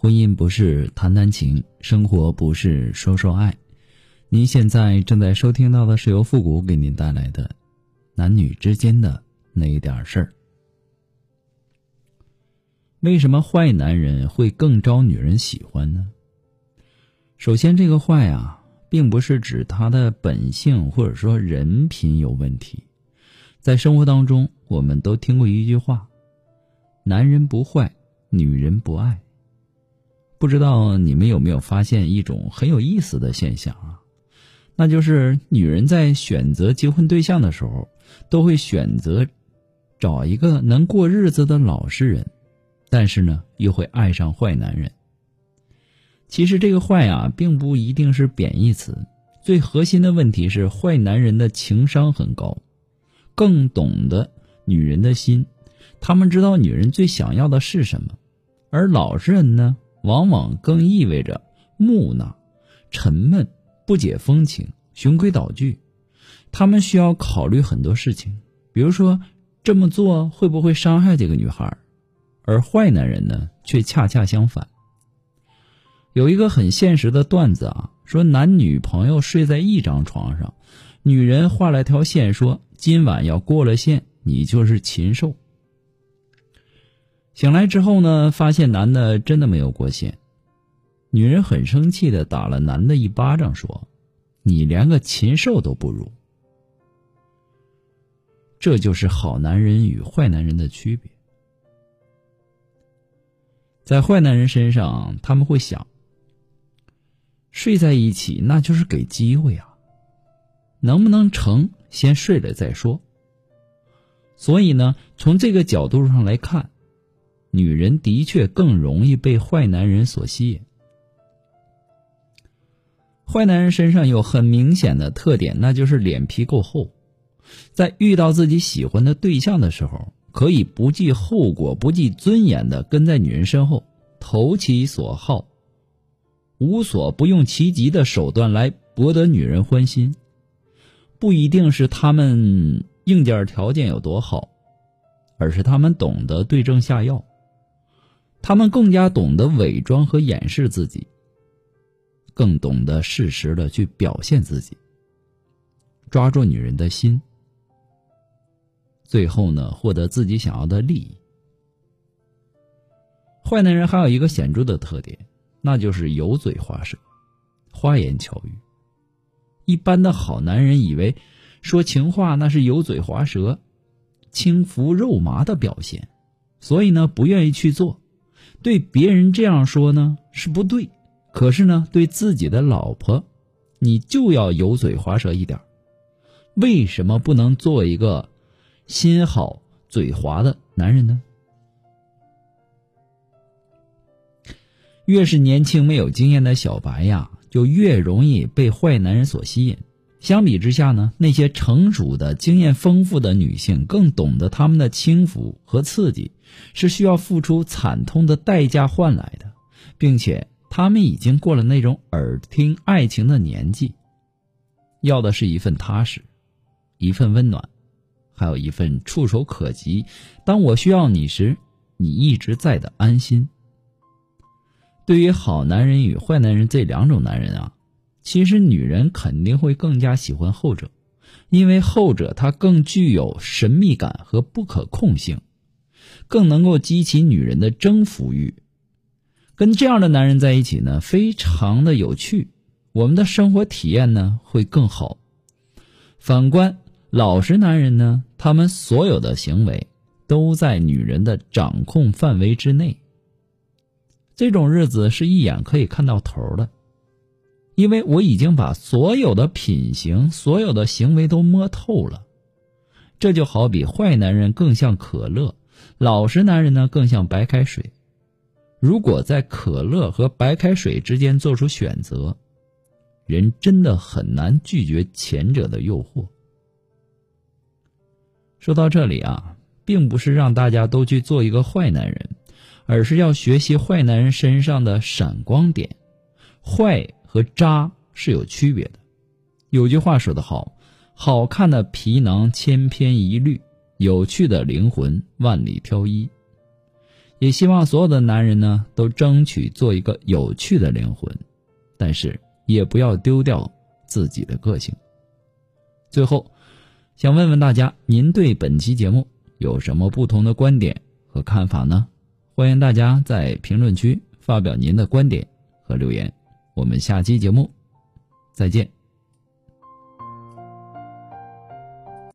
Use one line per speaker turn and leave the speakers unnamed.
婚姻不是谈谈情，生活不是说说爱。您现在正在收听到的是由复古给您带来的男女之间的那一点事儿。为什么坏男人会更招女人喜欢呢？首先，这个坏啊，并不是指他的本性或者说人品有问题。在生活当中，我们都听过一句话：“男人不坏，女人不爱。”不知道你们有没有发现一种很有意思的现象啊？那就是女人在选择结婚对象的时候，都会选择找一个能过日子的老实人，但是呢，又会爱上坏男人。其实这个“坏”啊，并不一定是贬义词，最核心的问题是坏男人的情商很高，更懂得女人的心，他们知道女人最想要的是什么，而老实人呢，往往更意味着木讷、沉闷、不解风情、循规蹈矩，他们需要考虑很多事情，比如说这么做会不会伤害这个女孩，而坏男人呢，却恰恰相反。有一个很现实的段子啊，说男女朋友睡在一张床上，女人画了条线，说今晚要过了线，你就是禽兽。醒来之后呢，发现男的真的没有过线，女人很生气的打了男的一巴掌，说：“你连个禽兽都不如。”这就是好男人与坏男人的区别。在坏男人身上，他们会想。睡在一起，那就是给机会啊！能不能成，先睡了再说。所以呢，从这个角度上来看，女人的确更容易被坏男人所吸引。坏男人身上有很明显的特点，那就是脸皮够厚，在遇到自己喜欢的对象的时候，可以不计后果、不计尊严的跟在女人身后，投其所好。无所不用其极的手段来博得女人欢心，不一定是他们硬件条件有多好，而是他们懂得对症下药，他们更加懂得伪装和掩饰自己，更懂得适时的去表现自己，抓住女人的心，最后呢，获得自己想要的利益。坏男人还有一个显著的特点。那就是油嘴滑舌、花言巧语。一般的好男人以为说情话那是油嘴滑舌、轻浮肉麻的表现，所以呢不愿意去做。对别人这样说呢是不对，可是呢对自己的老婆，你就要油嘴滑舌一点。为什么不能做一个心好嘴滑的男人呢？越是年轻没有经验的小白呀，就越容易被坏男人所吸引。相比之下呢，那些成熟的、经验丰富的女性更懂得他们的轻浮和刺激是需要付出惨痛的代价换来的，并且他们已经过了那种耳听爱情的年纪，要的是一份踏实，一份温暖，还有一份触手可及。当我需要你时，你一直在的安心。对于好男人与坏男人这两种男人啊，其实女人肯定会更加喜欢后者，因为后者他更具有神秘感和不可控性，更能够激起女人的征服欲。跟这样的男人在一起呢，非常的有趣，我们的生活体验呢会更好。反观老实男人呢，他们所有的行为都在女人的掌控范围之内。这种日子是一眼可以看到头的，因为我已经把所有的品行、所有的行为都摸透了。这就好比坏男人更像可乐，老实男人呢更像白开水。如果在可乐和白开水之间做出选择，人真的很难拒绝前者的诱惑。说到这里啊，并不是让大家都去做一个坏男人。而是要学习坏男人身上的闪光点，坏和渣是有区别的。有句话说得好：“好看的皮囊千篇一律，有趣的灵魂万里挑一。”也希望所有的男人呢都争取做一个有趣的灵魂，但是也不要丢掉自己的个性。最后，想问问大家，您对本期节目有什么不同的观点和看法呢？欢迎大家在评论区发表您的观点和留言。我们下期节目再见。